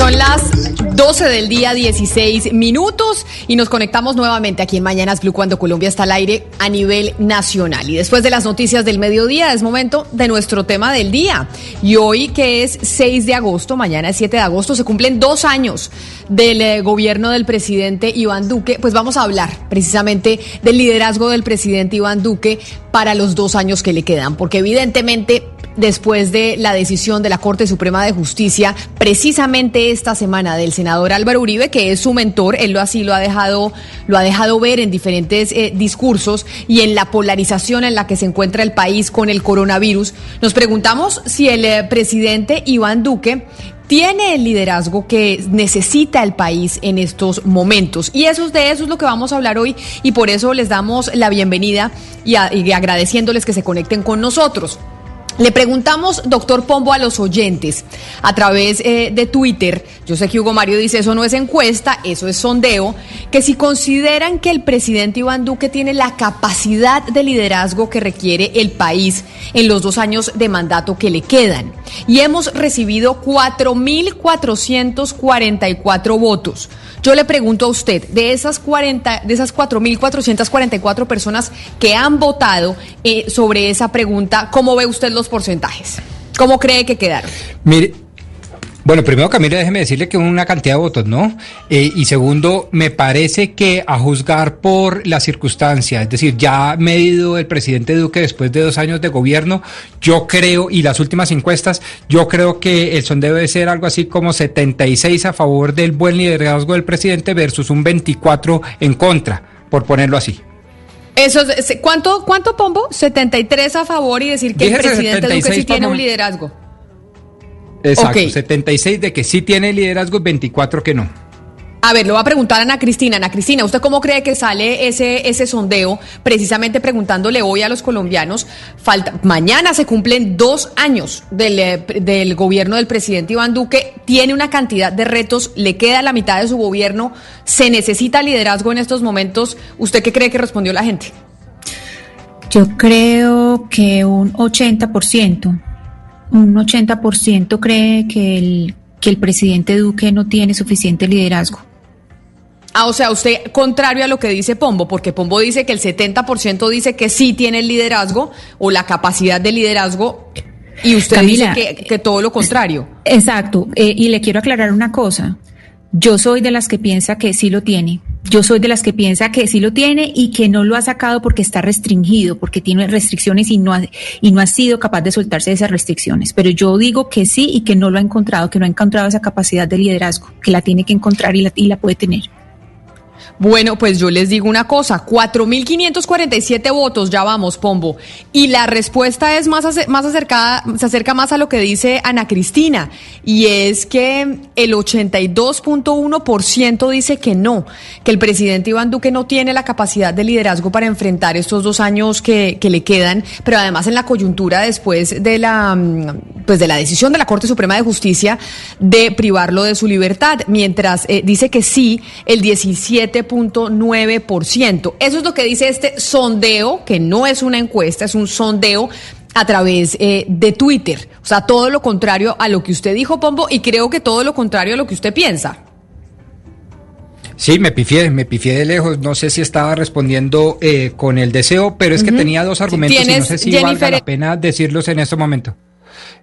Son las 12 del día, 16 minutos, y nos conectamos nuevamente aquí en Mañanas Blue cuando Colombia está al aire a nivel nacional. Y después de las noticias del mediodía, es momento de nuestro tema del día. Y hoy, que es 6 de agosto, mañana es 7 de agosto, se cumplen dos años del eh, gobierno del presidente Iván Duque. Pues vamos a hablar precisamente del liderazgo del presidente Iván Duque para los dos años que le quedan, porque evidentemente después de la decisión de la Corte Suprema de Justicia, precisamente esta semana del senador Álvaro Uribe, que es su mentor, él lo así lo ha dejado, lo ha dejado ver en diferentes eh, discursos y en la polarización en la que se encuentra el país con el coronavirus. Nos preguntamos si el eh, presidente Iván Duque tiene el liderazgo que necesita el país en estos momentos. Y eso de eso es lo que vamos a hablar hoy y por eso les damos la bienvenida y, y agradeciéndoles que se conecten con nosotros. Le preguntamos, doctor Pombo, a los oyentes a través eh, de Twitter, yo sé que Hugo Mario dice eso no es encuesta, eso es sondeo, que si consideran que el presidente Iván Duque tiene la capacidad de liderazgo que requiere el país en los dos años de mandato que le quedan. Y hemos recibido 4.444 votos. Yo le pregunto a usted, de esas 40, de esas 4.444 personas que han votado eh, sobre esa pregunta, ¿cómo ve usted los porcentajes? ¿Cómo cree que quedaron? Mire, bueno, primero Camila, déjeme decirle que una cantidad de votos, ¿no? Eh, y segundo, me parece que a juzgar por la circunstancia, es decir, ya medido el presidente Duque después de dos años de gobierno, yo creo, y las últimas encuestas, yo creo que el sondeo debe ser algo así como 76 a favor del buen liderazgo del presidente versus un 24 en contra, por ponerlo así. Eso, ¿cuánto, ¿Cuánto pombo? 73 a favor y decir que el presidente 76, Duque sí tiene un liderazgo. Exacto, Ok. 76 de que sí tiene liderazgo y 24 que no. A ver, lo va a preguntar a Ana Cristina. Ana Cristina, ¿usted cómo cree que sale ese, ese sondeo? Precisamente preguntándole hoy a los colombianos, mañana se cumplen dos años del, eh, del gobierno del presidente Iván Duque, tiene una cantidad de retos, le queda la mitad de su gobierno, se necesita liderazgo en estos momentos. ¿Usted qué cree que respondió la gente? Yo creo que un 80%, un 80% cree que el, que el presidente Duque no tiene suficiente liderazgo. Ah, o sea, usted contrario a lo que dice Pombo, porque Pombo dice que el 70% dice que sí tiene el liderazgo o la capacidad de liderazgo y usted Camila, dice que, que todo lo contrario. Exacto, eh, y le quiero aclarar una cosa. Yo soy de las que piensa que sí lo tiene. Yo soy de las que piensa que sí lo tiene y que no lo ha sacado porque está restringido, porque tiene restricciones y no ha, y no ha sido capaz de soltarse de esas restricciones. Pero yo digo que sí y que no lo ha encontrado, que no ha encontrado esa capacidad de liderazgo, que la tiene que encontrar y la, y la puede tener. Bueno, pues yo les digo una cosa, 4.547 votos, ya vamos, Pombo. Y la respuesta es más, más acercada, se acerca más a lo que dice Ana Cristina, y es que el 82.1% dice que no, que el presidente Iván Duque no tiene la capacidad de liderazgo para enfrentar estos dos años que, le quedan, pero además en la coyuntura después de la, mm, pues de la decisión de la Corte Suprema de Justicia de privarlo de su libertad, mientras eh, dice que sí el 17.9%. Eso es lo que dice este sondeo, que no es una encuesta, es un sondeo a través eh, de Twitter. O sea, todo lo contrario a lo que usted dijo, Pombo, y creo que todo lo contrario a lo que usted piensa. Sí, me pifié, me pifié de lejos. No sé si estaba respondiendo eh, con el deseo, pero es que tenía dos argumentos y no sé si valga la pena decirlos en este momento.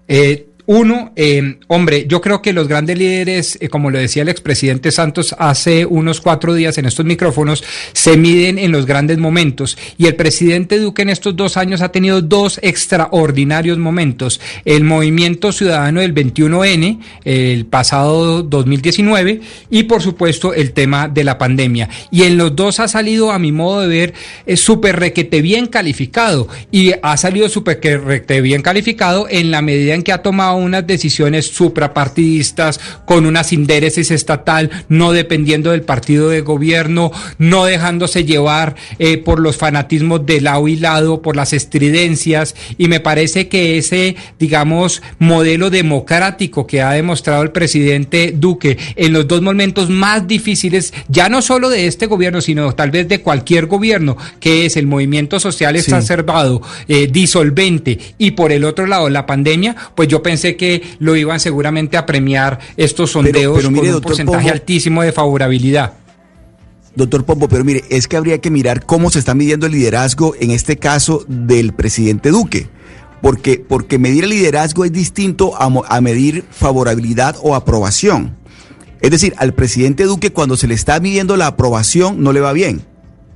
Eh, uno, eh, hombre, yo creo que los grandes líderes, eh, como lo decía el expresidente Santos hace unos cuatro días en estos micrófonos, se miden en los grandes momentos. Y el presidente Duque en estos dos años ha tenido dos extraordinarios momentos. El movimiento ciudadano del 21N, el pasado 2019, y por supuesto el tema de la pandemia. Y en los dos ha salido, a mi modo de ver, súper requete bien calificado. Y ha salido súper requete bien calificado en la medida en que ha tomado unas decisiones suprapartidistas con una sindéresis estatal, no dependiendo del partido de gobierno, no dejándose llevar eh, por los fanatismos de lado y lado, por las estridencias, y me parece que ese, digamos, modelo democrático que ha demostrado el presidente Duque en los dos momentos más difíciles, ya no solo de este gobierno, sino tal vez de cualquier gobierno, que es el movimiento social exacerbado, eh, disolvente, y por el otro lado la pandemia, pues yo pensé que lo iban seguramente a premiar estos sondeos con un porcentaje altísimo de favorabilidad. Doctor Pombo, pero mire, es que habría que mirar cómo se está midiendo el liderazgo en este caso del presidente Duque. Porque, porque medir el liderazgo es distinto a, a medir favorabilidad o aprobación. Es decir, al presidente Duque cuando se le está midiendo la aprobación no le va bien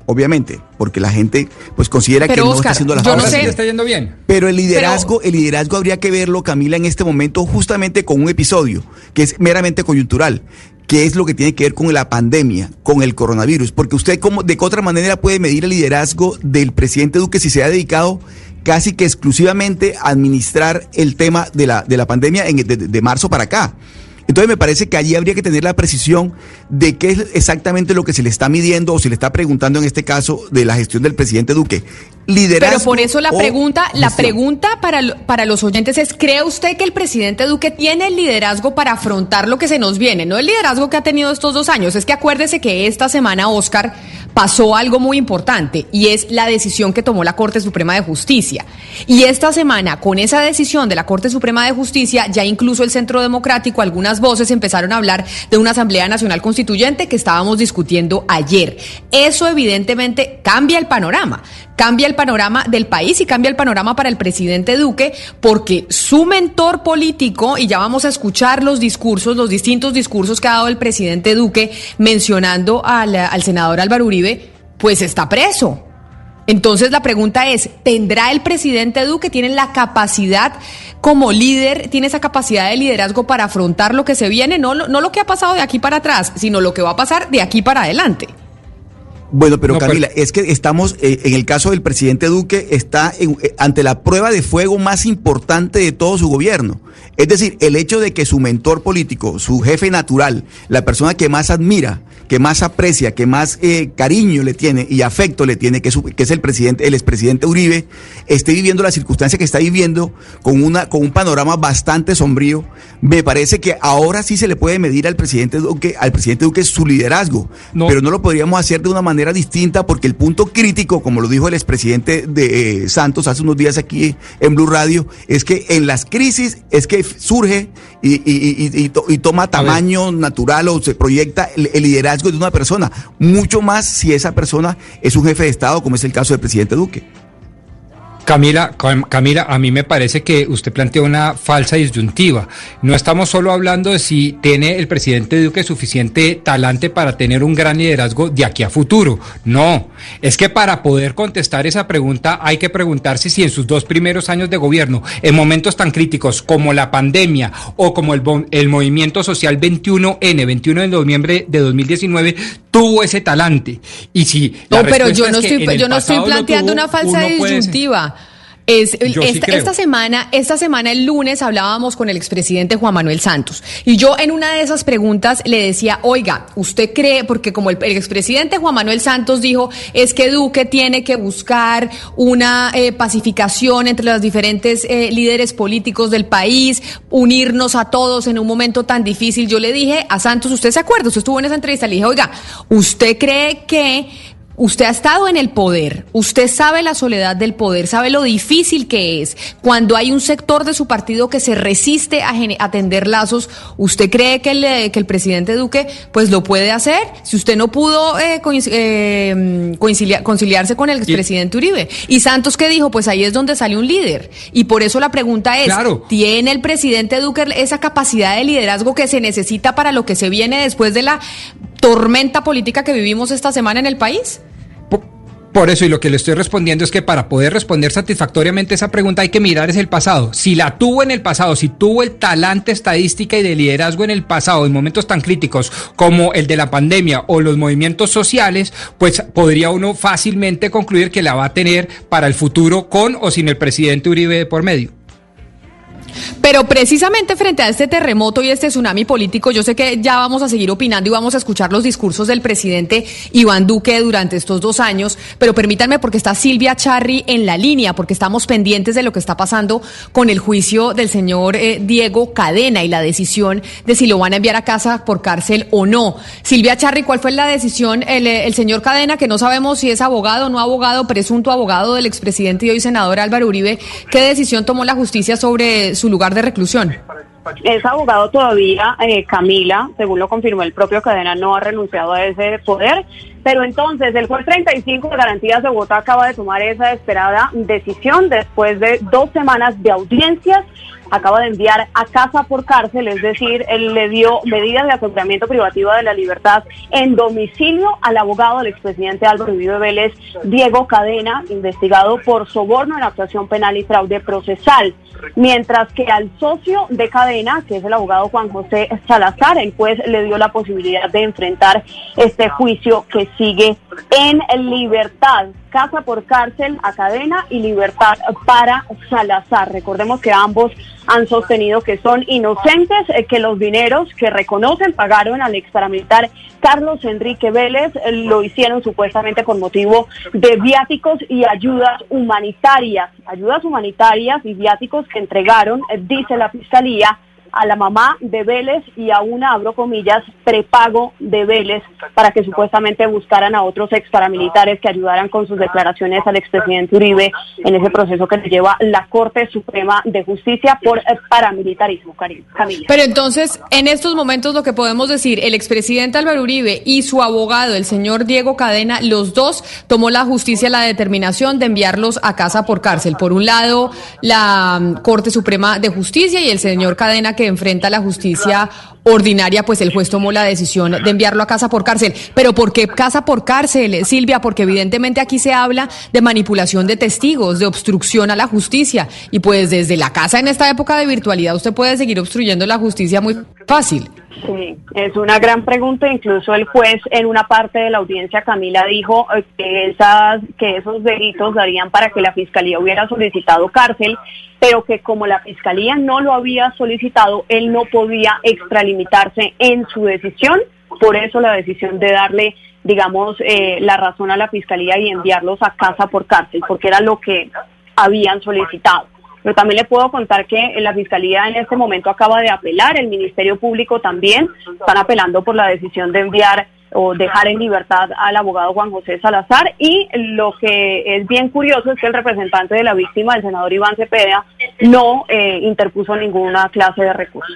obviamente, porque la gente pues considera que no está haciendo las cosas. No está yendo bien. Pero el liderazgo, el liderazgo habría que verlo, Camila, en este momento justamente con un episodio que es meramente coyuntural, que es lo que tiene que ver con la pandemia, con el coronavirus, porque usted como de qué otra manera puede medir el liderazgo del presidente Duque si se ha dedicado casi que exclusivamente a administrar el tema de la, de la pandemia en, de marzo para acá. Entonces me parece que allí habría que tener la precisión de qué es exactamente lo que se le está midiendo o se le está preguntando en este caso de la gestión del presidente Duque. Liderazgo Pero por eso la pregunta, la pregunta para, para los oyentes es, ¿cree usted que el presidente Duque tiene el liderazgo para afrontar lo que se nos viene? No el liderazgo que ha tenido estos dos años. Es que acuérdese que esta semana, Oscar, pasó algo muy importante y es la decisión que tomó la Corte Suprema de Justicia. Y esta semana, con esa decisión de la Corte Suprema de Justicia, ya incluso el Centro Democrático, algunas voces empezaron a hablar de una Asamblea Nacional Constituyente que estábamos discutiendo ayer. Eso evidentemente cambia el panorama, cambia el panorama del país y cambia el panorama para el presidente Duque porque su mentor político, y ya vamos a escuchar los discursos, los distintos discursos que ha dado el presidente Duque mencionando al, senador Álvaro Uribe, pues está preso. Entonces la pregunta es, ¿tendrá el presidente Duque, tiene la capacidad como líder, tiene esa capacidad de liderazgo para afrontar lo que se viene, no, no lo que ha pasado de aquí para atrás, sino lo que va a pasar de aquí para adelante? Bueno, pero Camila, es que estamos, eh, en el caso del presidente Duque, está eh, ante la prueba de fuego más importante de todo su gobierno. Es decir, el hecho de que su mentor político, su jefe natural, la persona que más admira, que más aprecia, que más eh, cariño le tiene y afecto le tiene, que es, que es el presidente, el expresidente Uribe, esté viviendo la circunstancia que está viviendo con, una, con un panorama bastante sombrío, me parece que ahora sí se le puede medir al presidente Duque, al presidente Duque su liderazgo, pero no lo podríamos hacer de una manera distinta porque el punto crítico, como lo dijo el expresidente de eh, Santos hace unos días aquí en Blue Radio, es que en las crisis es que surge y, toma tamaño natural o se proyecta el, liderazgo de una persona, mucho más si esa persona es un jefe de Estado, como es el caso del presidente Duque. Camila, Camila, a mí me parece que usted plantea una falsa disyuntiva. No estamos solo hablando de si tiene el presidente Duque suficiente talante para tener un gran liderazgo de aquí a futuro. No, es que para poder contestar esa pregunta hay que preguntarse si en sus dos primeros años de gobierno, en momentos tan críticos como la pandemia o como el, el movimiento social 21N, 21 de noviembre de 2019, tuvo ese talante. Y si no, pero yo no estoy, yo no estoy planteando una falsa disyuntiva. Es, esta, semana, esta semana, el lunes, hablábamos con el expresidente Juan Manuel Santos. Y yo en una de esas preguntas le decía, oiga, ¿usted cree? Porque como el, expresidente Juan Manuel Santos dijo, es que Duque tiene que buscar una eh, pacificación entre los diferentes eh, líderes políticos del país, unirnos a todos en un momento tan difícil. Yo le dije a Santos, ¿usted se acuerda? Usted estuvo en esa entrevista, le dije, oiga, ¿usted cree que usted ha estado en el poder, usted sabe la soledad del poder, sabe lo difícil que es cuando hay un sector de su partido que se resiste a, atender lazos. ¿Usted cree que el, que el presidente Duque pues lo puede hacer? Si usted no pudo eh, eh, conciliarse con el expresidente Uribe. Y Santos qué dijo, pues ahí es donde sale un líder. Y por eso la pregunta es, ¿tiene el presidente Duque esa capacidad de liderazgo que se necesita para lo que se viene después de la tormenta política que vivimos esta semana en el país? Por eso, y lo que le estoy respondiendo es que para poder responder satisfactoriamente esa pregunta hay que mirar es el pasado. Si la tuvo en el pasado, si tuvo el talante estadística y de liderazgo en el pasado, en momentos tan críticos como el de la pandemia o los movimientos sociales, pues podría uno fácilmente concluir que la va a tener para el futuro con o sin el presidente Uribe por medio. Pero precisamente frente a este terremoto y este tsunami político, yo sé que ya vamos a seguir opinando y vamos a escuchar los discursos del presidente Iván Duque durante estos dos años, pero permítanme porque está Silvia Charri en la línea, porque estamos pendientes de lo que está pasando con el juicio del señor eh, Diego Cadena y la decisión de si lo van a enviar a casa por cárcel o no. Silvia Charri, ¿cuál fue la decisión? El, eh, el señor Cadena, que no sabemos si es abogado o no abogado, presunto abogado del expresidente y hoy senador Álvaro Uribe, ¿qué decisión tomó la justicia sobre su lugar de reclusión. Es abogado todavía, eh, Camila, según lo confirmó el propio Cadena, no ha renunciado a ese poder. Pero entonces el juez 35 de Garantías de Bogotá acaba de tomar esa esperada decisión después de dos semanas de audiencias acaba de enviar a casa por cárcel, es decir, él le dio medidas de aseguramiento privativo de la libertad en domicilio al abogado del expresidente Álvaro Uribe Vélez, Diego Cadena, investigado por soborno en actuación penal y fraude procesal. Mientras que al socio de Cadena, que es el abogado Juan José Salazar, el juez le dio la posibilidad de enfrentar este juicio que sigue en libertad casa por cárcel a cadena y libertad para Salazar. Recordemos que ambos han sostenido que son inocentes, eh, que los dineros que reconocen pagaron al ex paramilitar Carlos Enrique Vélez eh, lo hicieron supuestamente con motivo de viáticos y ayudas humanitarias, ayudas humanitarias y viáticos que entregaron, eh, dice la Fiscalía, a la mamá de Vélez y a una, abro comillas, prepago de Vélez para que supuestamente buscaran a otros ex paramilitares que ayudaran con sus declaraciones al expresidente Uribe en ese proceso que le lleva la Corte Suprema de Justicia por paramilitarismo, Camila. Pero entonces, en estos momentos lo que podemos decir, el expresidente Álvaro Uribe y su abogado, el señor Diego Cadena, los dos tomó la justicia la determinación de enviarlos a casa por cárcel. Por un lado, la mm, Corte Suprema de Justicia y el señor Cadena que enfrenta la justicia ordinaria, pues el juez tomó la decisión de enviarlo a casa por cárcel. Pero ¿por qué casa por cárcel, Silvia? Porque evidentemente aquí se habla de manipulación de testigos, de obstrucción a la justicia. Y pues desde la casa en esta época de virtualidad usted puede seguir obstruyendo la justicia muy fácil. Sí, es una gran pregunta. Incluso el juez en una parte de la audiencia, Camila, dijo eh, que, esas, que esos delitos darían para que la fiscalía hubiera solicitado cárcel, pero que como la fiscalía no lo había solicitado, él no podía extralimitarse en su decisión. Por eso la decisión de darle, digamos, eh, la razón a la fiscalía y enviarlos a casa por cárcel, porque era lo que habían solicitado. Pero también le puedo contar que la Fiscalía en este momento acaba de apelar, el Ministerio Público también. Están apelando por la decisión de enviar o dejar en libertad al abogado Juan José Salazar y lo que es bien curioso es que el representante de la víctima, el senador Iván Cepeda, no eh, interpuso ninguna clase de recurso.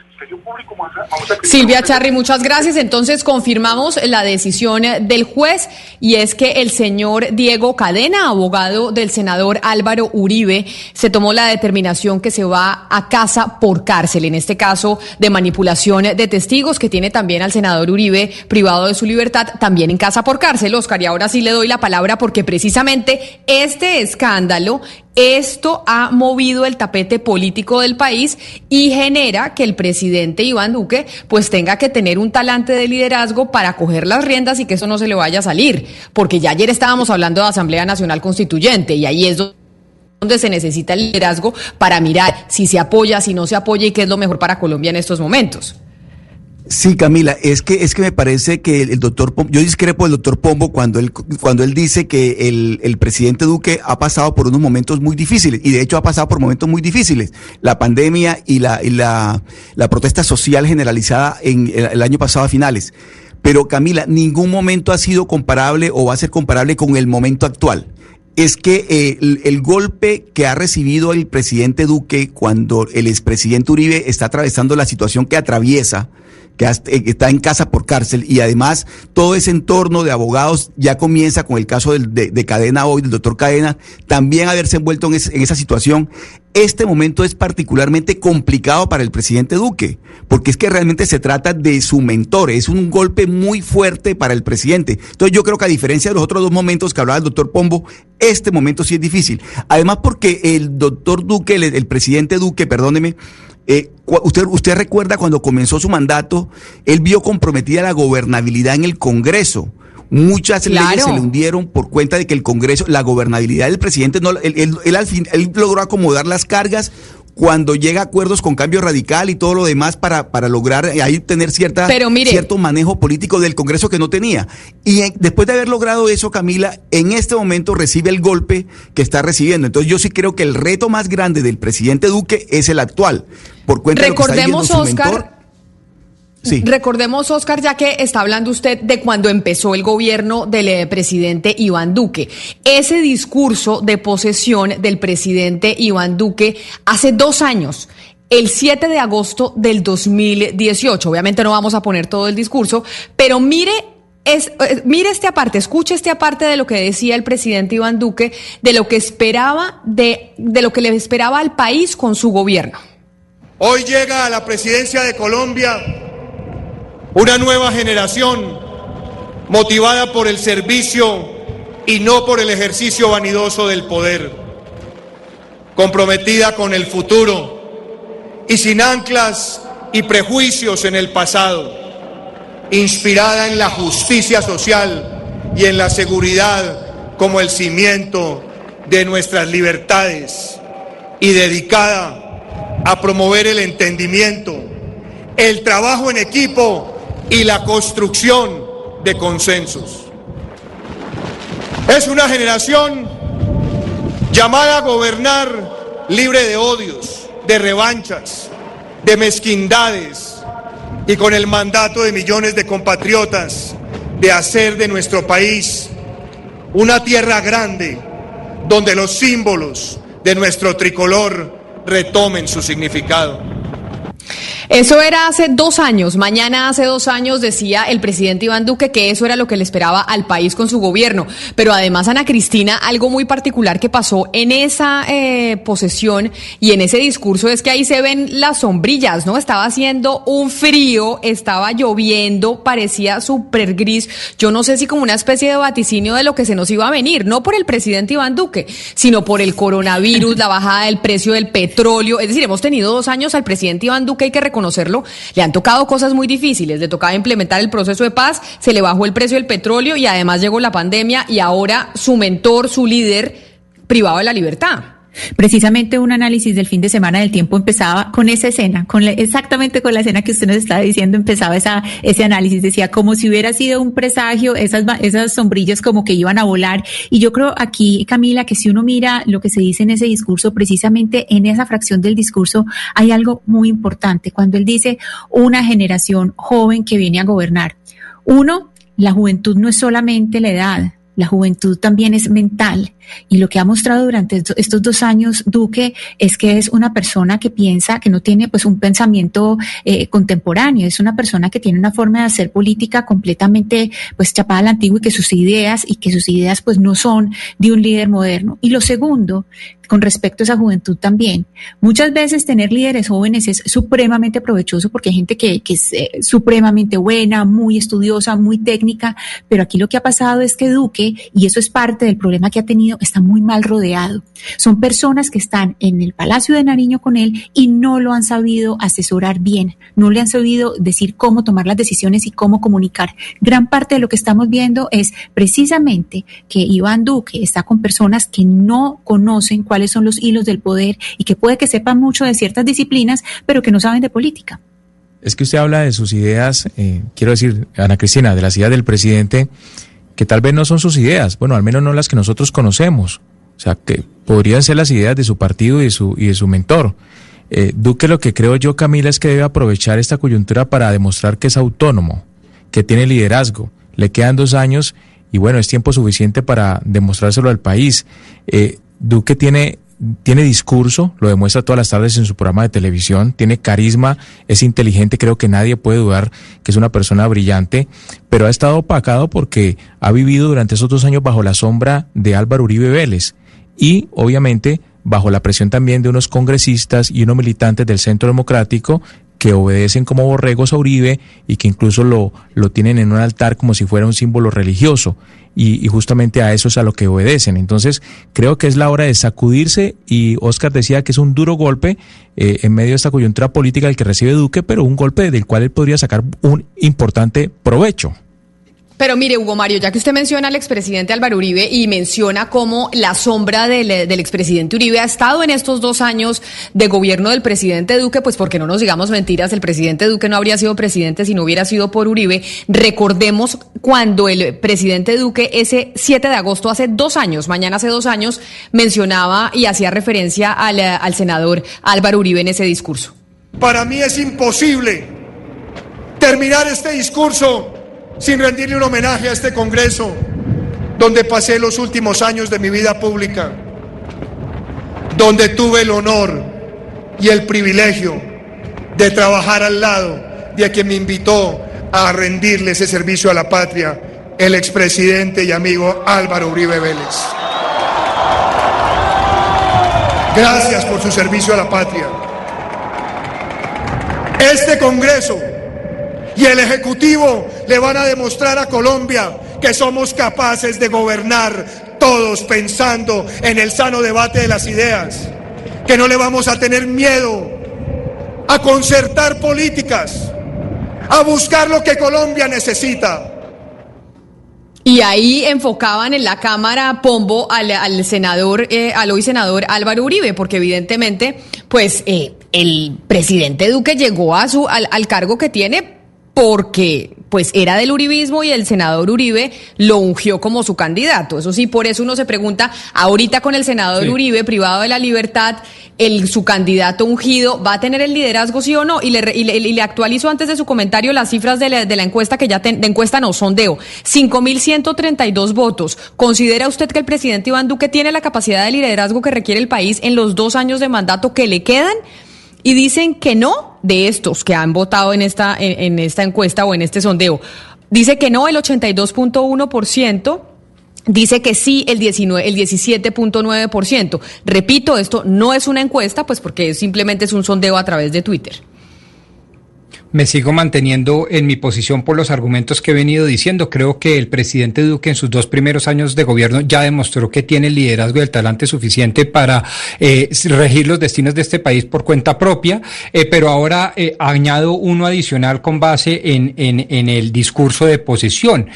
Silvia Charri, muchas gracias. Entonces confirmamos la decisión del juez y es que el señor Diego Cadena, abogado del senador Álvaro Uribe, se tomó la determinación que se va a casa por cárcel, en este caso de manipulación de testigos que tiene también al senador Uribe privado de su libertad, también en casa por cárcel. Oscar, y ahora sí le doy la palabra porque precisamente este escándalo esto ha movido el tapete político del país y genera que el presidente Iván Duque pues tenga que tener un talante de liderazgo para coger las riendas y que eso no se le vaya a salir. Porque ya ayer estábamos hablando de Asamblea Nacional Constituyente y ahí es donde se necesita el liderazgo para mirar si se apoya, si no se apoya y qué es lo mejor para Colombia en estos momentos. Sí, Camila, es que es que me parece que el, doctor Pombo, yo discrepo del doctor Pombo cuando él cuando él dice que el, el, presidente Duque ha pasado por unos momentos muy difíciles y de hecho ha pasado por momentos muy difíciles, la pandemia y la y la, protesta social generalizada en el, año pasado a finales. Pero Camila, ningún momento ha sido comparable o va a ser comparable con el momento actual es que eh, el, el, golpe que ha recibido el presidente Duque cuando el expresidente Uribe está atravesando la situación que atraviesa, que eh, está en casa por cárcel y además todo ese entorno de abogados ya comienza con el caso de, de, Cadena hoy, del doctor Cadena, también haberse envuelto en, esa situación. Este momento es particularmente complicado para el presidente Duque, porque es que realmente se trata de su mentor, es un golpe muy fuerte para el presidente. Entonces yo creo que a diferencia de los otros dos momentos que hablaba el doctor Pombo, este momento sí es difícil. Además porque el doctor Duque, el, el presidente Duque, perdóneme, eh, usted, usted recuerda cuando comenzó su mandato, él vio comprometida la gobernabilidad en el Congreso. Muchas claro. leyes se le hundieron por cuenta de que el Congreso, la gobernabilidad del presidente, no, él, él, él, al fin, él logró acomodar las cargas cuando llega a acuerdos con cambio radical y todo lo demás para, para lograr ahí tener cierta, mire, cierto manejo político del Congreso que no tenía. Y en, después de haber logrado eso, Camila, en este momento recibe el golpe que está recibiendo. Entonces yo sí creo que el reto más grande del presidente Duque es el actual. Por cuenta Recordemos, de lo que está Oscar. Mentor, Sí. Recordemos, Oscar, ya que está hablando usted de cuando empezó el gobierno del eh, presidente Iván Duque. Ese discurso de posesión del presidente Iván Duque hace dos años. El 7 de agosto del 2018. Obviamente no vamos a poner todo el discurso, pero mire es, eh, mire esta parte, escuche esta parte de lo que decía el presidente Iván Duque, de lo que esperaba, de, de lo que le esperaba al país con su gobierno. Hoy llega a la presidencia de Colombia una nueva generación motivada por el servicio y no por el ejercicio vanidoso del poder, comprometida con el futuro y sin anclas y prejuicios en el pasado, inspirada en la justicia social y en la seguridad como el cimiento de nuestras libertades y dedicada a promover el entendimiento, el trabajo en equipo y la construcción de consensos. Es una generación llamada a gobernar libre de odios, de revanchas, de mezquindades y con el mandato de millones de compatriotas de hacer de nuestro país una tierra grande donde los símbolos de nuestro tricolor retomen su significado. Eso era hace dos años. Mañana hace dos años decía el presidente Iván Duque que eso era lo que le esperaba al país con su gobierno. Pero además, Ana Cristina, algo muy particular que pasó en esa eh, posesión y en ese discurso es que ahí se ven las sombrillas, ¿no? Estaba haciendo un frío, estaba lloviendo, parecía súper gris. Yo no sé si como una especie de vaticinio de lo que se nos iba a venir, no por el presidente Iván Duque, sino por el coronavirus, la bajada del precio del petróleo. Es decir, hemos tenido dos años al presidente Iván Duque, hay que conocerlo, le han tocado cosas muy difíciles. Le tocaba implementar el proceso de paz, se le bajó el precio del petróleo y además llegó la pandemia y ahora su mentor, su líder, privado de la libertad. Precisamente un análisis del fin de semana del tiempo empezaba con esa escena, con la, exactamente con la escena que usted nos estaba diciendo, empezaba esa, ese análisis, decía como si hubiera sido un presagio, esas, esas sombrillas como que iban a volar. Y yo creo aquí, Camila, que si uno mira lo que se dice en ese discurso, precisamente en esa fracción del discurso hay algo muy importante. Cuando él dice una generación joven que viene a gobernar. Uno, la juventud no es solamente la edad, la juventud también es mental y lo que ha mostrado durante estos dos años Duque es que es una persona que piensa, que no tiene pues un pensamiento eh, contemporáneo, es una persona que tiene una forma de hacer política completamente pues chapada al antiguo y que sus ideas y que sus ideas pues no son de un líder moderno. Y lo segundo, con respecto a esa juventud también. Muchas veces tener líderes jóvenes es supremamente provechoso porque hay gente que, que es eh, supremamente buena, muy estudiosa, muy técnica, pero aquí lo que ha pasado es que Duque, y eso es parte del problema que ha tenido, está muy mal rodeado. Son personas que están en el Palacio de Nariño con él y no lo han sabido asesorar bien, no le han sabido decir cómo tomar las decisiones y cómo comunicar. Gran parte de lo que estamos viendo es precisamente que Iván Duque está con personas que no conocen cuáles son los hilos del poder y que puede que sepan mucho de ciertas disciplinas, pero que no saben de política. Es que usted habla de sus ideas, eh, quiero decir, Ana Cristina, de las ideas del presidente, que tal vez no son sus ideas, bueno, al menos no las que nosotros conocemos, o sea, que podrían ser las ideas de su partido y de su, y de su mentor. Eh, Duque lo que creo yo, Camila, es que debe aprovechar esta coyuntura para demostrar que es autónomo, que tiene liderazgo. Le quedan dos años y bueno, es tiempo suficiente para demostrárselo al país. Eh, Duque tiene tiene discurso, lo demuestra todas las tardes en su programa de televisión, tiene carisma, es inteligente, creo que nadie puede dudar que es una persona brillante, pero ha estado opacado porque ha vivido durante esos dos años bajo la sombra de Álvaro Uribe Vélez y obviamente bajo la presión también de unos congresistas y unos militantes del Centro Democrático que obedecen como borregos a Uribe y que incluso lo, lo tienen en un altar como si fuera un símbolo religioso. Y, justamente a eso es a lo que obedecen. Entonces, creo que es la hora de sacudirse y Oscar decía que es un duro golpe eh, en medio de esta coyuntura política del que recibe Duque, pero un golpe del cual él podría sacar un importante provecho. Pero mire, Hugo Mario, ya que usted menciona al expresidente Álvaro Uribe y menciona cómo la sombra del, del, expresidente Uribe ha estado en estos dos años de gobierno del presidente Duque, pues porque no nos digamos mentiras, el presidente Duque no habría sido presidente si no hubiera sido por Uribe. Recordemos cuando el presidente Duque ese 7 de agosto, hace dos años, mañana hace dos años, mencionaba y hacía referencia al, al senador Álvaro Uribe en ese discurso. Para mí es imposible terminar este discurso sin rendirle un homenaje a este Congreso, donde pasé los últimos años de mi vida pública, donde tuve el honor y el privilegio de trabajar al lado de quien me invitó a rendirle ese servicio a la patria, el expresidente y amigo Álvaro Uribe Vélez. Gracias por su servicio a la patria. Este Congreso y el Ejecutivo le van a demostrar a Colombia que somos capaces de gobernar todos pensando en el sano debate de las ideas, que no le vamos a tener miedo a concertar políticas, a buscar lo que Colombia necesita. Y ahí enfocaban en la Cámara Pombo al, senador, eh, al hoy senador Álvaro Uribe, porque evidentemente, pues eh, el presidente Duque llegó a su, al, al cargo que tiene porque pues era del uribismo y el senador Uribe lo ungió como su candidato. Eso sí, por eso uno se pregunta, ahorita con el senador Uribe privado de la libertad, el, su candidato ungido va a tener el liderazgo sí o no. Y le, y le, actualizo antes de su comentario las cifras de la, de la encuesta que ya de encuesta no sondeo. 5.132 votos. ¿Considera usted que el presidente Iván Duque tiene la capacidad de liderazgo que requiere el país en los dos años de mandato que le quedan? y dicen que no de estos que han votado en esta, en, esta encuesta o en este sondeo. Dice que no el 82.1%. Dice que sí el, 19, el 17.9%. Repito, esto no es una encuesta, pues porque simplemente es un sondeo a través de Twitter me sigo manteniendo en mi posición por los argumentos que he venido diciendo. Creo que el presidente Duque en sus dos primeros años de gobierno ya demostró que tiene el liderazgo y el talante suficiente para eh, regir los destinos de este país por cuenta propia, eh, pero ahora eh, añado uno adicional con base en, el discurso de posesión.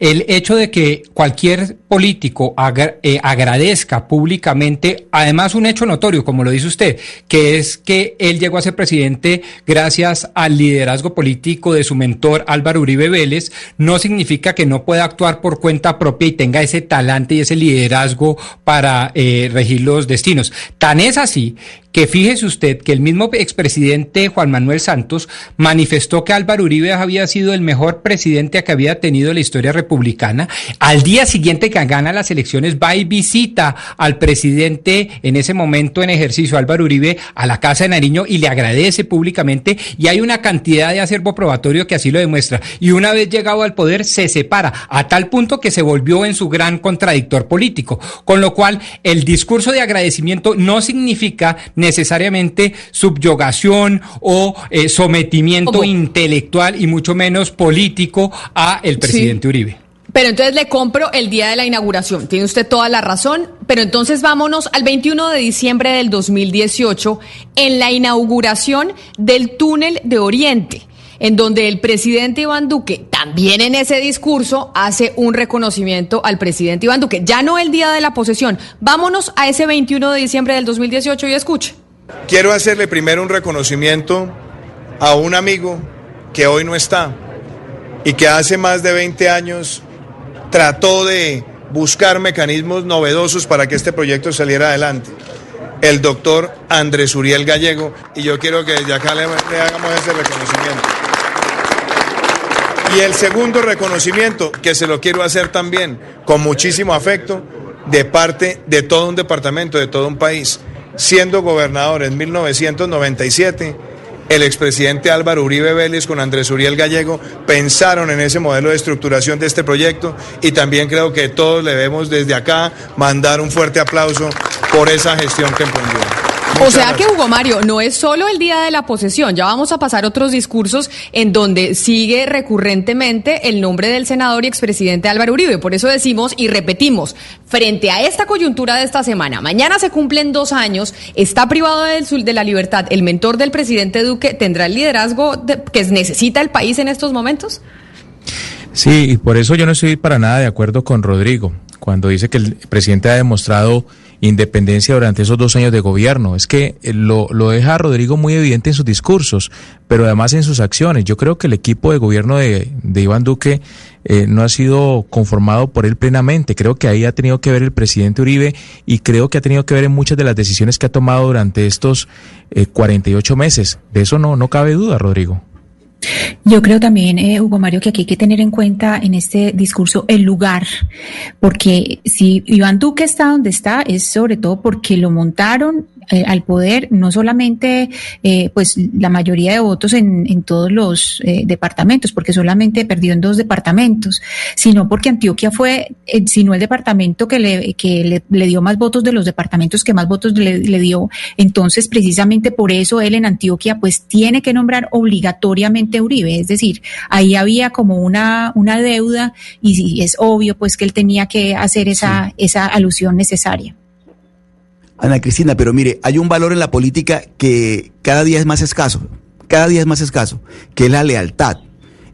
El hecho de que cualquier político agradezca públicamente, además un hecho notorio, como lo dice usted, que es que él llegó a ser presidente gracias al liderazgo liderazgo político de su mentor Álvaro Uribe Vélez, no significa que no pueda actuar por cuenta propia y tenga ese talante y ese liderazgo para eh, regir los destinos. Tan es así que fíjese usted que el mismo expresidente Juan Manuel Santos manifestó que Álvaro Uribe había sido el mejor presidente que había tenido la historia republicana. Al día siguiente que gana las elecciones va y visita al presidente en ese momento en ejercicio Álvaro Uribe a la Casa de Nariño y le agradece públicamente y hay una cantidad de acervo probatorio que así lo demuestra. Y una vez llegado al poder se separa a tal punto que se volvió en su gran contradictor político. Con lo cual el discurso de agradecimiento no significa necesariamente subyugación o eh, sometimiento intelectual y mucho menos político a el presidente Uribe. Pero entonces le compro el día de la inauguración. Tiene usted toda la razón. Pero entonces vámonos al 21 de diciembre del 2018 en la inauguración del túnel de Oriente en donde el presidente Iván Duque, también en ese discurso, hace un reconocimiento al presidente Iván Duque. Ya no el día de la posesión. Vámonos a ese 21 de diciembre del 2018 y escuche. Quiero hacerle primero un reconocimiento a un amigo que hoy no está y que hace más de 20 años trató de buscar mecanismos novedosos para que este proyecto saliera adelante. El doctor Andrés Uriel Gallego, y yo quiero que desde acá le, hagamos ese reconocimiento. Y el segundo reconocimiento, que se lo quiero hacer también con muchísimo afecto, de parte de todo un departamento, de todo un país. Siendo gobernador en 1997, el expresidente Álvaro Uribe Vélez con Andrés Uriel Gallego pensaron en ese modelo de estructuración de este proyecto y también creo que todos le debemos desde acá mandar un fuerte aplauso por esa gestión que emprendió. O sea que Hugo Mario, no es solo el día de la posesión, ya vamos a pasar otros discursos en donde sigue recurrentemente el nombre del senador y expresidente Álvaro Uribe. Por eso decimos y repetimos, frente a esta coyuntura de esta semana, mañana se cumplen dos años, está privado del, de la libertad, el mentor del presidente Duque tendrá el liderazgo que necesita el país en estos momentos. Sí, y por eso yo no estoy para nada de acuerdo con Rodrigo cuando dice que el presidente ha demostrado independencia durante esos dos años de gobierno. Es que eh, lo, lo deja Rodrigo muy evidente en sus discursos, pero además en sus acciones. Yo creo que el equipo de gobierno de, de Iván Duque eh, no ha sido conformado por él plenamente. Creo que ahí ha tenido que ver el presidente Uribe y creo que ha tenido que ver en muchas de las decisiones que ha tomado durante estos eh, 48 meses. De eso no, no cabe duda, Rodrigo. Yo creo también, eh, Hugo Mario, que aquí hay que tener en cuenta en este discurso el lugar, porque si Iván Duque está donde está, es sobre todo porque lo montaron eh, al poder no solamente eh, pues la mayoría de votos en, en todos los eh, departamentos, porque solamente perdió en dos departamentos, sino porque Antioquia fue, eh, sino el departamento que le, que le, le, dio más votos de los departamentos que más votos le, le dio. Entonces, precisamente por eso él en Antioquia pues tiene que nombrar obligatoriamente a Uribe, es decir, ahí había como una, una deuda y, y es obvio pues que él tenía que hacer esa, sí. esa alusión necesaria. Ana Cristina, pero mire, hay un valor en la política que cada día es más escaso, cada día es más escaso, que es la lealtad.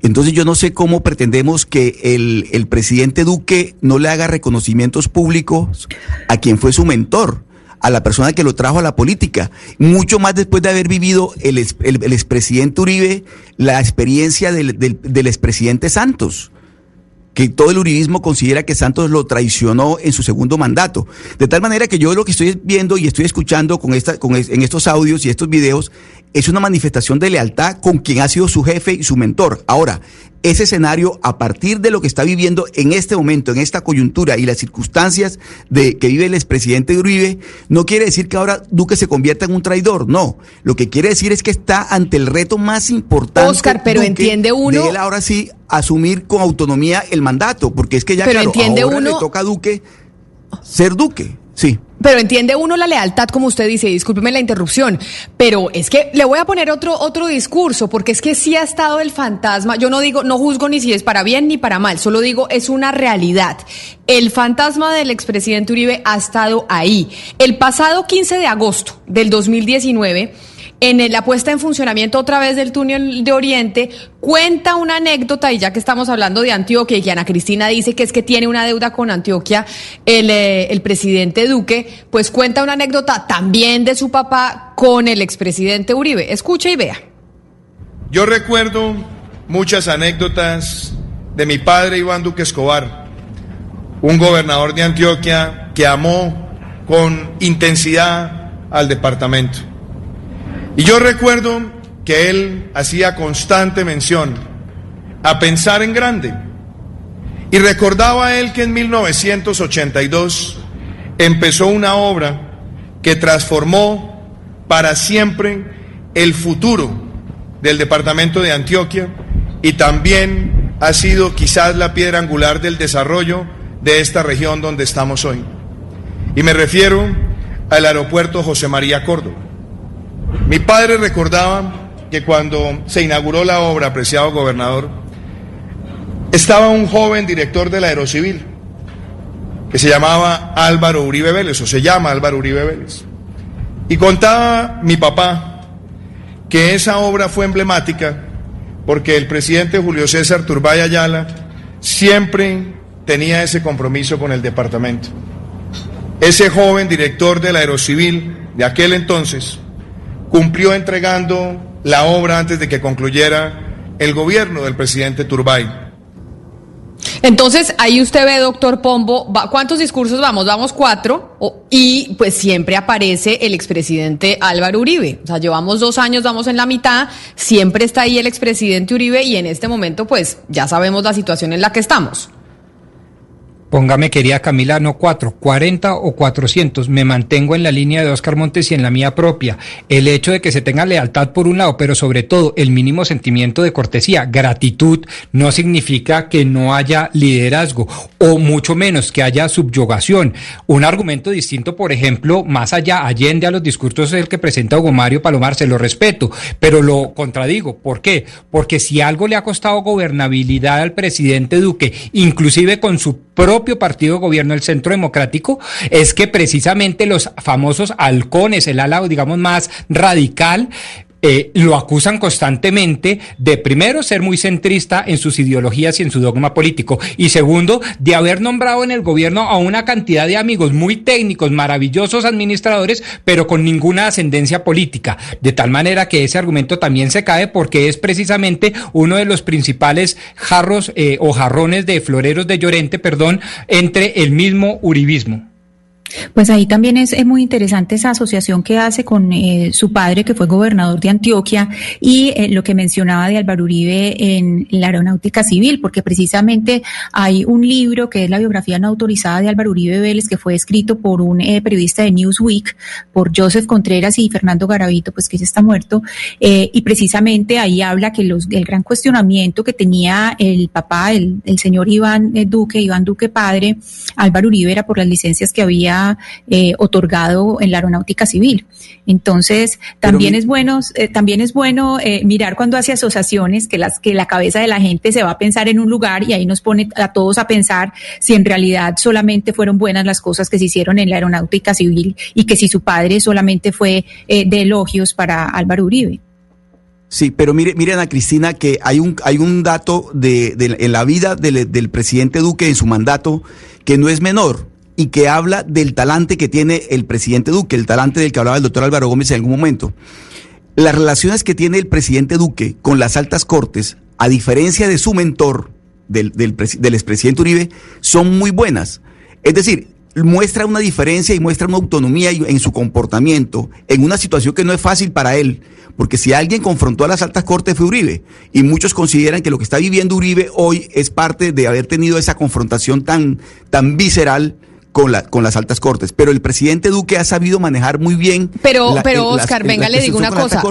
Entonces yo no sé cómo pretendemos que el, el presidente Duque no le haga reconocimientos públicos a quien fue su mentor a la persona que lo trajo a la política, mucho más después de haber vivido el, el, el expresidente Uribe la experiencia del, del, del expresidente Santos que todo el uribismo considera que Santos lo traicionó en su segundo mandato. De tal manera que yo lo que estoy viendo y estoy escuchando con esta, con, en estos audios y estos videos es una manifestación de lealtad con quien ha sido su jefe y su mentor. Ahora, ese escenario, a partir de lo que está viviendo en este momento, en esta coyuntura y las circunstancias de que vive el expresidente Uribe, no quiere decir que ahora Duque se convierta en un traidor, no. Lo que quiere decir es que está ante el reto más importante. Oscar, pero Duque, entiende uno. De él ahora sí asumir con autonomía el mandato, porque es que ya pero claro, entiende ahora uno... le toca a Duque ser Duque, sí. Pero entiende uno la lealtad, como usted dice, discúlpeme la interrupción, pero es que le voy a poner otro, otro discurso, porque es que sí ha estado el fantasma, yo no digo, no juzgo ni si es para bien ni para mal, solo digo es una realidad. El fantasma del expresidente Uribe ha estado ahí. El pasado 15 de agosto del 2019, en la puesta en funcionamiento otra vez del túnel de Oriente, cuenta una anécdota, y ya que estamos hablando de Antioquia, y que Ana Cristina dice que es que tiene una deuda con Antioquia, el, eh, el presidente Duque, pues cuenta una anécdota también de su papá con el expresidente Uribe. Escuche y vea. Yo recuerdo muchas anécdotas de mi padre Iván Duque Escobar, un gobernador de Antioquia que amó con intensidad al departamento. Y yo recuerdo que él hacía constante mención a pensar en grande. Y recordaba él que en 1982 empezó una obra que transformó para siempre el futuro del departamento de Antioquia y también ha sido quizás la piedra angular del desarrollo de esta región donde estamos hoy. Y me refiero al aeropuerto José María Córdoba. Mi padre recordaba que cuando se inauguró la obra, apreciado gobernador, estaba un joven director del Aerocivil que se llamaba Álvaro Uribe Vélez, o se llama Álvaro Uribe Vélez. Y contaba mi papá que esa obra fue emblemática porque el presidente Julio César Turbay Ayala siempre tenía ese compromiso con el departamento. Ese joven director del Aerocivil de aquel entonces, cumplió entregando la obra antes de que concluyera el gobierno del presidente Turbay. Entonces, ahí usted ve, doctor Pombo, ¿cuántos discursos vamos? Vamos cuatro, y pues siempre aparece el expresidente Álvaro Uribe. O sea, llevamos dos años, vamos en la mitad, siempre está ahí el expresidente Uribe y en este momento, pues ya sabemos la situación en la que estamos. Póngame, querida Camila, no cuatro, cuarenta o cuatrocientos. Me mantengo en la línea de Oscar Montes y en la mía propia. El hecho de que se tenga lealtad por un lado, pero sobre todo el mínimo sentimiento de cortesía, gratitud, no significa que no haya liderazgo o mucho menos que haya subyugación. Un argumento distinto, por ejemplo, más allá, allende a los discursos del que presenta Hugo Mario Palomar, se lo respeto, pero lo contradigo. ¿Por qué? Porque si algo le ha costado gobernabilidad al presidente Duque, inclusive con su propio partido de gobierno, el Centro Democrático, es que precisamente los famosos halcones, el ala, digamos, más radical, eh, lo acusan constantemente de primero ser muy centrista en sus ideologías y en su dogma político y segundo de haber nombrado en el gobierno a una cantidad de amigos muy técnicos, maravillosos administradores, pero con ninguna ascendencia política. De tal manera que ese argumento también se cae porque es precisamente uno de los principales jarros eh, o jarrones de floreros de Llorente, perdón, entre el mismo uribismo. Pues ahí también es, muy interesante esa asociación que hace con eh, su padre, que fue gobernador de Antioquia, y eh, lo que mencionaba de Álvaro Uribe en la aeronáutica civil, porque precisamente hay un libro que es la biografía no autorizada de Álvaro Uribe Vélez, que fue escrito por un eh, periodista de Newsweek, por Joseph Contreras y Fernando Garavito, pues que ya está muerto, y precisamente ahí habla que los, el gran cuestionamiento que tenía el papá, el, el señor Iván Duque, Iván Duque padre, Álvaro Uribe, era por las licencias que había eh, otorgado en la aeronáutica civil. Entonces, también es bueno, eh, también es bueno eh, mirar cuando hace asociaciones que las que la cabeza de la gente se va a pensar en un lugar y ahí nos pone a todos a pensar si en realidad solamente fueron buenas las cosas que se hicieron en la aeronáutica civil y que si su padre solamente fue de elogios para Álvaro Uribe. Sí, pero mire, mire Ana Cristina, que hay un, hay un dato de, en la vida del, del presidente Duque en su mandato que no es menor y que habla del talante que tiene el presidente Duque, el talante del que hablaba el doctor Álvaro Gómez en algún momento. Las relaciones que tiene el presidente Duque con las altas cortes, a diferencia de su mentor, del, del, del expresidente Uribe, son muy buenas. Es decir, muestra una diferencia y muestra una autonomía en su comportamiento en una situación que no es fácil para él, porque si alguien confrontó a las altas cortes fue Uribe, y muchos consideran que lo que está viviendo Uribe hoy es parte de haber tenido esa confrontación tan, tan visceral con, la, con las altas cortes. Pero el presidente Duque ha sabido manejar muy bien. Pero, pero Oscar, venga, le digo una cosa.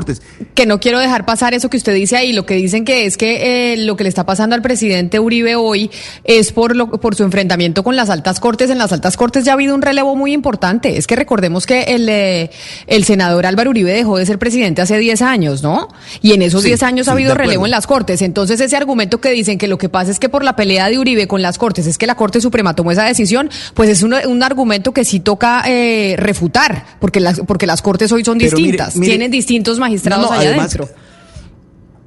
Que no quiero dejar pasar eso que usted dice ahí. Lo que dicen que es que eh, lo que le está pasando al presidente Uribe hoy es por, lo, por su enfrentamiento con las altas cortes. En las altas cortes ya ha habido un relevo muy importante. Es que recordemos que el, eh, el senador Álvaro Uribe dejó de ser presidente hace 10 años, ¿no? Y en esos 10 años ha habido relevo en las cortes. Entonces, ese argumento que dicen que lo que pasa es que por la pelea de Uribe con las cortes es que la Corte Suprema tomó esa decisión, pues es un un, argumento que sí toca eh, refutar, porque las, porque las cortes hoy son distintas, tienen distintos magistrados allá adentro.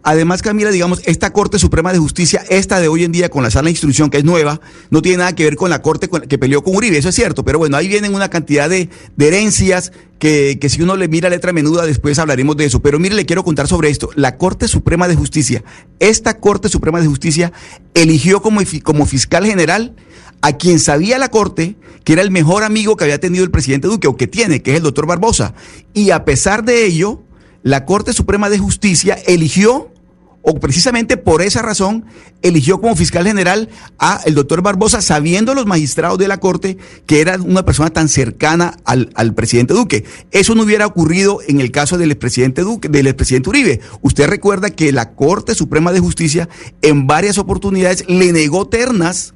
Además, Camila, digamos, esta Corte Suprema de Justicia, esta de hoy en día con la sala de instrucción, que es nueva, no tiene nada que ver con la Corte que peleó con Uribe, eso es cierto, pero bueno, ahí vienen una cantidad de, herencias que, que, si uno le mira letra menuda, después hablaremos de eso. Pero mire, le quiero contar sobre esto. La Corte Suprema de Justicia, esta Corte Suprema de Justicia eligió como, como fiscal general a quien sabía la Corte que era el mejor amigo que había tenido el presidente Duque, o que tiene, que es el doctor Barbosa. Y a pesar de ello, la Corte Suprema de Justicia eligió o precisamente por esa razón eligió como fiscal general a el doctor Barbosa, sabiendo los magistrados de la Corte que era una persona tan cercana al, al presidente Duque. Eso no hubiera ocurrido en el caso del expresidente Duque, del expresidente Uribe. Usted recuerda que la Corte Suprema de Justicia en varias oportunidades le negó ternas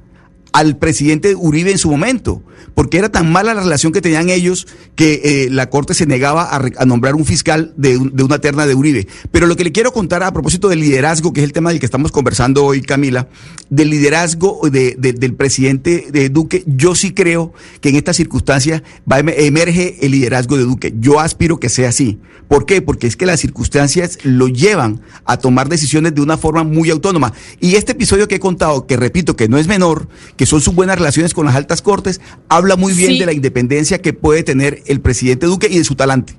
al presidente Uribe en su momento, porque era tan mala la relación que tenían ellos que eh, la Corte se negaba a, nombrar un fiscal de, una terna de Uribe. Pero lo que le quiero contar a propósito del liderazgo, que es el tema del que estamos conversando hoy, Camila, del liderazgo del presidente de Duque, yo sí creo que en esta circunstancia va, emerge el liderazgo de Duque. Yo aspiro que sea así. ¿Por qué? Porque es que las circunstancias lo llevan a tomar decisiones de una forma muy autónoma. Y este episodio que he contado, que repito que no es menor, que son sus buenas relaciones con las altas cortes, habla muy bien de la independencia que puede tener el presidente Duque y de su talante.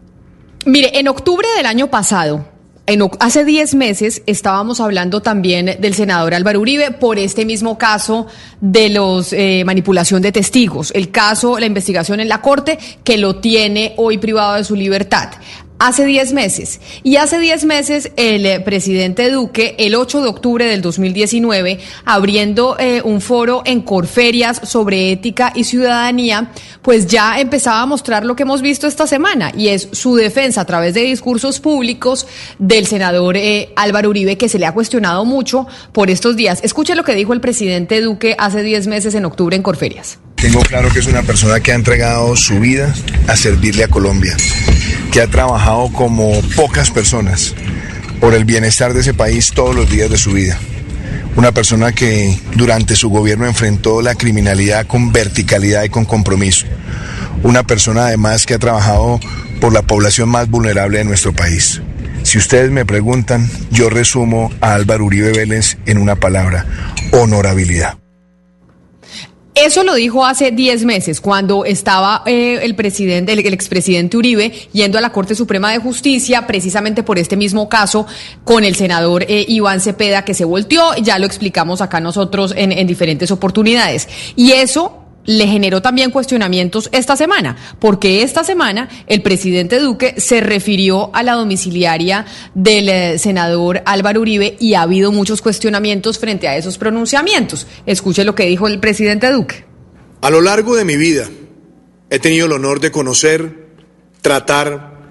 Mire, en octubre del año pasado, hace 10 meses estábamos hablando también del senador Álvaro Uribe por este mismo caso de los eh, manipulación de testigos, el caso, la investigación en la Corte que lo tiene hoy privado de su libertad hace 10 meses. Y hace 10 meses el eh, presidente Duque, el 8 de octubre del 2019, abriendo eh, un foro en Corferias sobre ética y ciudadanía, pues ya empezaba a mostrar lo que hemos visto esta semana, y es su defensa a través de discursos públicos del senador eh, Álvaro Uribe, que se le ha cuestionado mucho por estos días. Escuche lo que dijo el presidente Duque hace 10 meses en octubre en Corferias. Tengo claro que es una persona que ha entregado su vida a servirle a Colombia, que ha trabajado como pocas personas por el bienestar de ese país todos los días de su vida. Una persona que durante su gobierno enfrentó la criminalidad con verticalidad y con compromiso. Una persona además que ha trabajado por la población más vulnerable de nuestro país. Si ustedes me preguntan, yo resumo a Álvaro Uribe Vélez en una palabra, honorabilidad. Eso lo dijo hace 10 meses, cuando estaba eh, el presidente, el, expresidente Uribe, yendo a la Corte Suprema de Justicia, precisamente por este mismo caso, con el senador eh, Iván Cepeda, que se volteó, ya lo explicamos acá nosotros en, en diferentes oportunidades. Y eso le generó también cuestionamientos esta semana, porque esta semana el presidente Duque se refirió a la domiciliaria del eh, senador Álvaro Uribe y ha habido muchos cuestionamientos frente a esos pronunciamientos. Escuche lo que dijo el presidente Duque. A lo largo de mi vida he tenido el honor de conocer, tratar,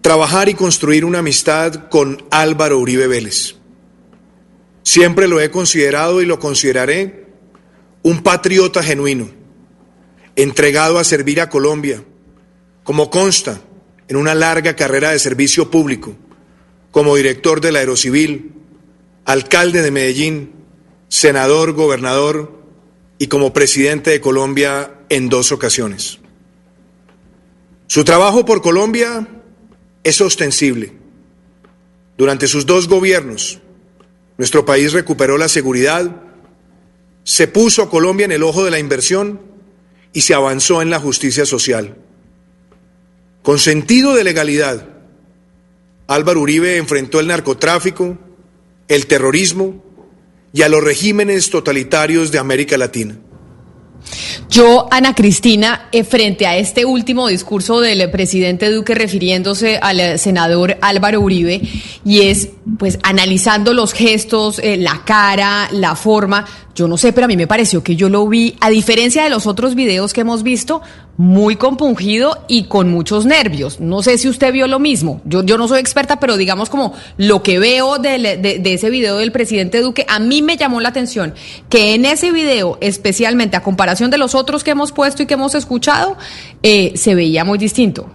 trabajar y construir una amistad con Álvaro Uribe Vélez. Siempre lo he considerado y lo consideraré un patriota genuino entregado a servir a Colombia, como consta en una larga carrera de servicio público, como director del Aerocivil, alcalde de Medellín, senador, gobernador y como presidente de Colombia en dos ocasiones. Su trabajo por Colombia es ostensible. Durante sus dos gobiernos, nuestro país recuperó la seguridad, se puso a Colombia en el ojo de la inversión y se avanzó en la justicia social. Con sentido de legalidad, Álvaro Uribe enfrentó el narcotráfico, el terrorismo y a los regímenes totalitarios de América Latina. Yo, Ana Cristina, eh, frente a este último discurso del presidente Duque refiriéndose al senador Álvaro Uribe, y es pues analizando los gestos, eh, la cara, la forma, yo no sé, pero a mí me pareció que yo lo vi, a diferencia de los otros videos que hemos visto, muy compungido y con muchos nervios. No sé si usted vio lo mismo. Yo, yo no soy experta, pero digamos como lo que veo de, ese video del presidente Duque, a mí me llamó la atención que en ese video, especialmente a comparación de los otros que hemos puesto y que hemos escuchado, eh, se veía muy distinto.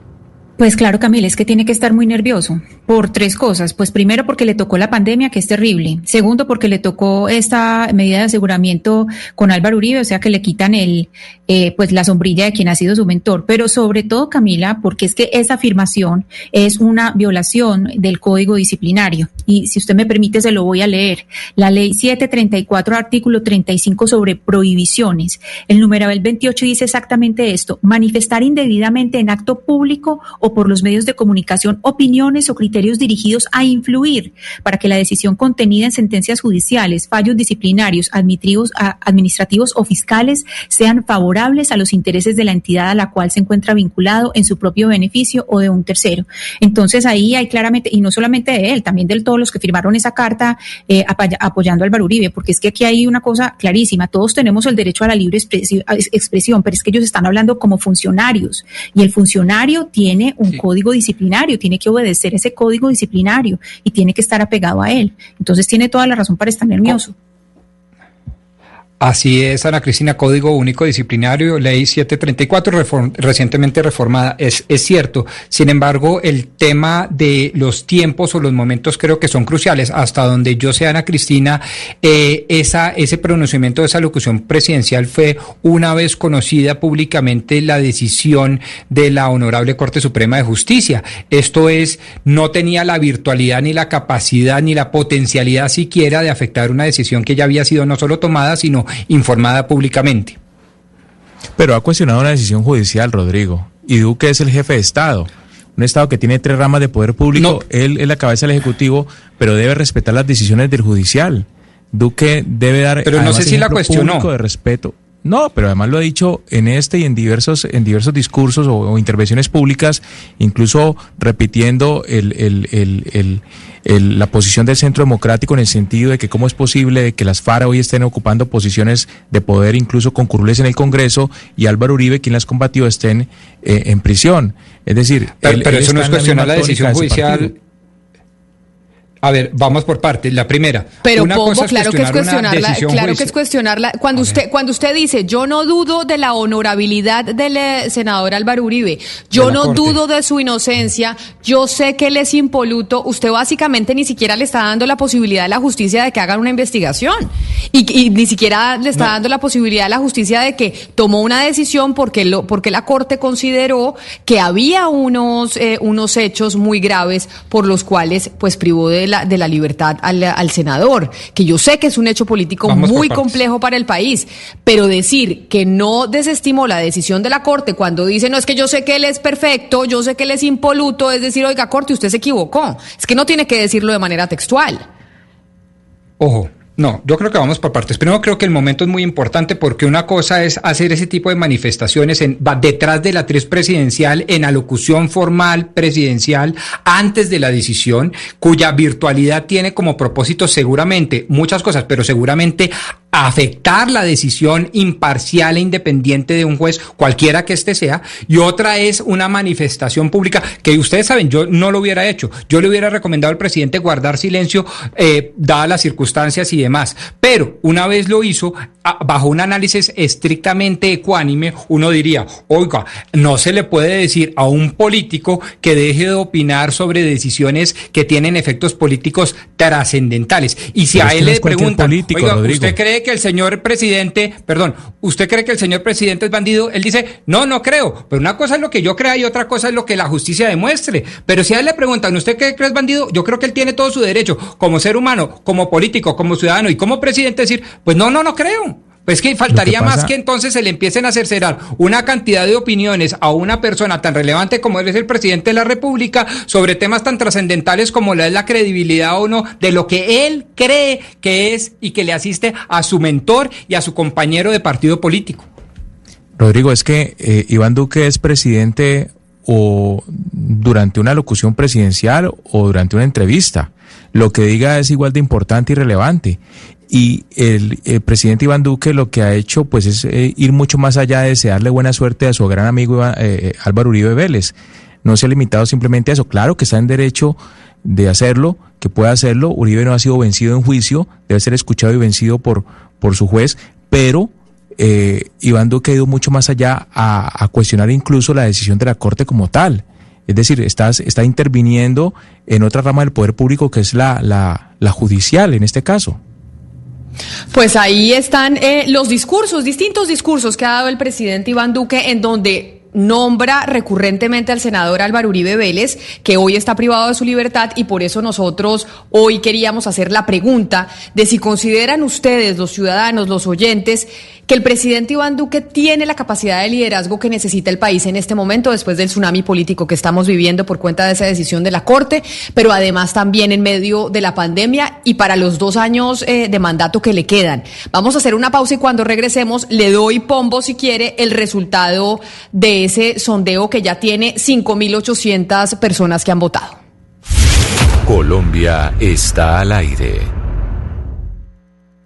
Pues claro, Camila, es que tiene que estar muy nervioso por tres cosas. Pues primero porque le tocó la pandemia, que es terrible. Segundo, porque le tocó esta medida de aseguramiento con Álvaro Uribe, o sea que le quitan el, eh, pues la sombrilla de quien ha sido su mentor. Pero sobre todo, Camila, porque es que esa afirmación es una violación del código disciplinario. Y si usted me permite, se lo voy a leer. La ley 734, artículo 35 sobre prohibiciones. El numeral 28 dice exactamente esto. Manifestar indebidamente en acto público o por los medios de comunicación opiniones o criterios dirigidos a influir para que la decisión contenida en sentencias judiciales, fallos disciplinarios, administrativos o fiscales sean favorables a los intereses de la entidad a la cual se encuentra vinculado en su propio beneficio o de un tercero. Entonces ahí hay claramente, y no solamente de él, también de todos los que firmaron esa carta eh, apoyando al Álvaro Uribe, porque es que aquí hay una cosa clarísima, todos tenemos el derecho a la libre expresión, pero es que ellos están hablando como funcionarios y el funcionario tiene un código disciplinario, tiene que obedecer ese código disciplinario y tiene que estar apegado a él. Entonces tiene toda la razón para estar nervioso. Así es, Ana Cristina, Código Único Disciplinario, Ley 734, recientemente reformada, es, es cierto. Sin embargo, el tema de los tiempos o los momentos creo que son cruciales. Hasta donde yo sé, Ana Cristina, eh, esa, ese pronunciamiento de esa locución presidencial fue una vez conocida públicamente la decisión de la Honorable Corte Suprema de Justicia. Esto es, no tenía la virtualidad ni la capacidad ni la potencialidad siquiera de afectar una decisión que ya había sido no solo tomada, sino informada públicamente. Pero ha cuestionado una decisión judicial, Rodrigo, y Duque es el jefe de Estado. un Estado que tiene tres ramas de poder público, él es la cabeza del Ejecutivo, pero debe respetar las decisiones del Judicial. Duque debe dar pero no sé si la cuestionó de respeto. No, pero además lo ha dicho en este y en diversos, en diversos discursos o, intervenciones públicas, incluso repitiendo el, el, el, la posición del Centro Democrático en el sentido de que cómo es posible que las FARA hoy estén ocupando posiciones de poder, incluso con curules en el Congreso, y Álvaro Uribe, quien las combatió, estén eh, en prisión. Es decir, pero, eso no es cuestionar la decisión judicial a ver, vamos por partes. La primera. Pero Pombo, claro que es cuestionarla, claro que es cuestionarla. Cuando usted, cuando usted dice, yo no dudo de la honorabilidad del eh, senador Álvaro Uribe, yo no dudo de su inocencia, yo sé que él es impoluto, usted básicamente ni siquiera le está dando la posibilidad a la justicia de que hagan una investigación. Y, ni siquiera le está dando la posibilidad a la justicia de que tomó una decisión porque lo, porque la corte consideró que había unos, eh, unos hechos muy graves por los cuales pues privó de la de la libertad al, senador, que yo sé que es un hecho político muy complejo para el país, pero decir que no desestimó la decisión de la Corte cuando dice, no, es que yo sé que él es perfecto, yo sé que él es impoluto, es decir, oiga, Corte, usted se equivocó. Es que no tiene que decirlo de manera textual. Ojo, no, yo creo que vamos por partes. Primero creo que el momento es muy importante porque una cosa es hacer ese tipo de manifestaciones en, detrás de la actriz presidencial, en alocución formal presidencial, antes de la decisión, cuya virtualidad tiene como propósito seguramente muchas cosas, pero seguramente afectar la decisión imparcial e independiente de un juez, cualquiera que éste sea, y otra es una manifestación pública que ustedes saben, yo no lo hubiera hecho, yo le hubiera recomendado al presidente guardar silencio, eh, dadas las circunstancias y demás, pero una vez lo hizo, bajo un análisis estrictamente ecuánime, uno diría, oiga, no se le puede decir a un político que deje de opinar sobre decisiones que tienen efectos políticos trascendentales. Y si a él le preguntan, oiga, ¿usted cree que el señor presidente, perdón, ¿usted cree que el señor presidente es bandido? Él dice, no, no creo. Pero una cosa es lo que yo crea y otra cosa es lo que la justicia demuestre. Pero si a él le preguntan, ¿usted cree que es bandido? Yo creo que él tiene todo su derecho, como ser humano, como político, como ciudadano y como presidente, decir, pues no, no, no creo. Pues que faltaría más que entonces se le empiecen a cercerar una cantidad de opiniones a una persona tan relevante como él es el presidente de la República sobre temas tan trascendentales como la es la credibilidad o no de lo que él cree que es y que le asiste a su mentor y a su compañero de partido político. Rodrigo, es que eh, Iván Duque es presidente o durante una locución presidencial o durante una entrevista. Lo que diga es igual de importante y relevante. Y el, presidente Iván Duque lo que ha hecho pues es eh, ir mucho más allá de desearle buena suerte a su gran amigo eh, eh, Álvaro Uribe Vélez. No se ha limitado simplemente a eso. Claro que está en derecho de hacerlo, que puede hacerlo. Uribe no ha sido vencido en juicio, debe ser escuchado y vencido por, por su juez, pero Iván Duque ha ido mucho más allá a, cuestionar incluso la decisión de la Corte como tal. Es decir, está, está interviniendo en otra rama del poder público que es la, la, la judicial en este caso. Pues ahí están eh, los discursos, distintos discursos que ha dado el presidente Iván Duque, en donde nombra recurrentemente al senador Álvaro Uribe Vélez, que hoy está privado de su libertad y por eso nosotros hoy queríamos hacer la pregunta de si consideran ustedes, los ciudadanos, los oyentes, que el presidente Iván Duque tiene la capacidad de liderazgo que necesita el país en este momento después del tsunami político que estamos viviendo por cuenta de esa decisión de la Corte, pero además también en medio de la pandemia y para los dos años eh, de mandato que le quedan. Vamos a hacer una pausa y cuando regresemos le doy pombo si quiere el resultado de ese sondeo que ya tiene 5.800 personas que han votado. Colombia está al aire.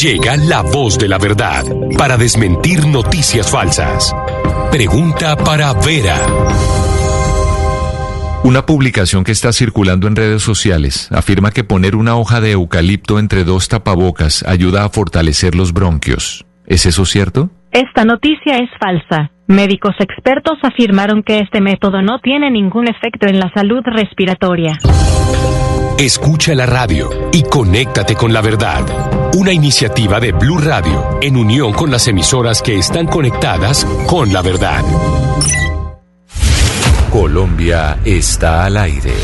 Llega la voz de la verdad para desmentir noticias falsas. Pregunta para Vera. Una publicación que está circulando en redes sociales afirma que poner una hoja de eucalipto entre dos tapabocas ayuda a fortalecer los bronquios. ¿Es eso cierto? Esta noticia es falsa. Médicos expertos afirmaron que este método no tiene ningún efecto en la salud respiratoria. Escucha la radio y conéctate con la verdad. Una iniciativa de Blue Radio en unión con las emisoras que están conectadas con la verdad. Colombia está al aire.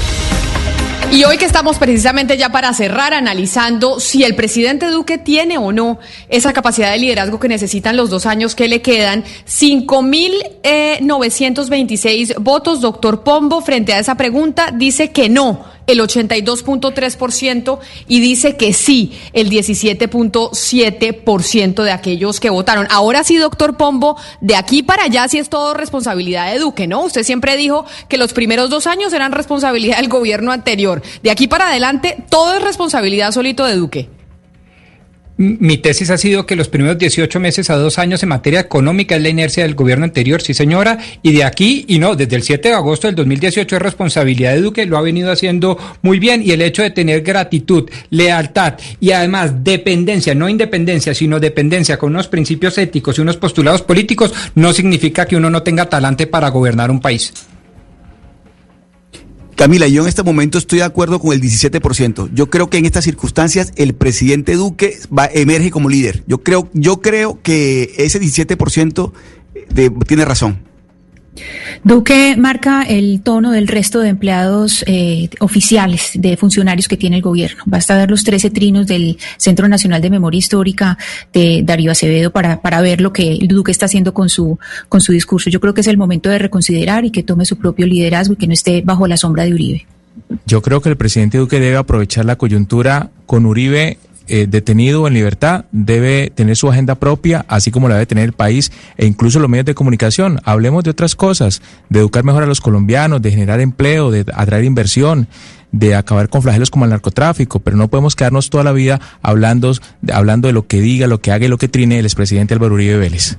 Y hoy que estamos precisamente ya para cerrar analizando si el presidente Duque tiene o no esa capacidad de liderazgo que necesitan los dos años que le quedan, 5.926 votos, doctor Pombo, frente a esa pregunta, dice que no el 82.3% y dice que sí, el 17.7% de aquellos que votaron. Ahora sí, doctor Pombo, de aquí para allá sí es todo responsabilidad de Duque, ¿no? Usted siempre dijo que los primeros dos años eran responsabilidad del gobierno anterior. De aquí para adelante, todo es responsabilidad solito de Duque. Mi tesis ha sido que los primeros 18 meses a dos años en materia económica es la inercia del gobierno anterior, sí señora, y de aquí, y no, desde el 7 de agosto del 2018 es responsabilidad de Duque, lo ha venido haciendo muy bien, y el hecho de tener gratitud, lealtad y además dependencia, no independencia, sino dependencia con unos principios éticos y unos postulados políticos, no significa que uno no tenga talante para gobernar un país. Camila, yo en este momento estoy de acuerdo con el 17%. Yo creo que en estas circunstancias el presidente Duque va, emerge como líder. Yo creo, yo creo que ese 17% de, tiene razón. Duque marca el tono del resto de empleados eh, oficiales, de funcionarios que tiene el gobierno. Basta ver los 13 trinos del Centro Nacional de Memoria Histórica de Darío Acevedo para, para ver lo que el Duque está haciendo con su, con su discurso. Yo creo que es el momento de reconsiderar y que tome su propio liderazgo y que no esté bajo la sombra de Uribe. Yo creo que el presidente Duque debe aprovechar la coyuntura con Uribe eh, detenido en libertad debe tener su agenda propia, así como la debe tener el país e incluso los medios de comunicación. Hablemos de otras cosas, de educar mejor a los colombianos, de generar empleo, de atraer inversión, de acabar con flagelos como el narcotráfico, pero no podemos quedarnos toda la vida hablando, hablando de lo que diga, lo que haga y lo que trine el expresidente Álvaro Uribe Vélez.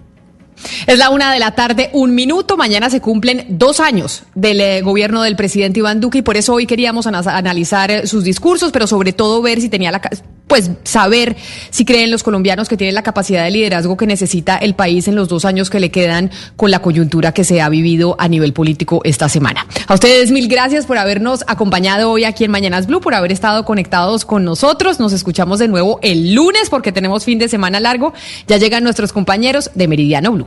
Es la una de la tarde, un minuto. Mañana se cumplen dos años del eh, gobierno del presidente Iván Duque y por eso hoy queríamos analizar eh, sus discursos, pero sobre todo ver si tenía la pues saber si creen los colombianos que tienen la capacidad de liderazgo que necesita el país en los dos años que le quedan con la coyuntura que se ha vivido a nivel político esta semana. A ustedes mil gracias por habernos acompañado hoy aquí en Mañanas Blue, por haber estado conectados con nosotros. Nos escuchamos de nuevo el lunes porque tenemos fin de semana largo. Ya llegan nuestros compañeros de Meridiano Blue.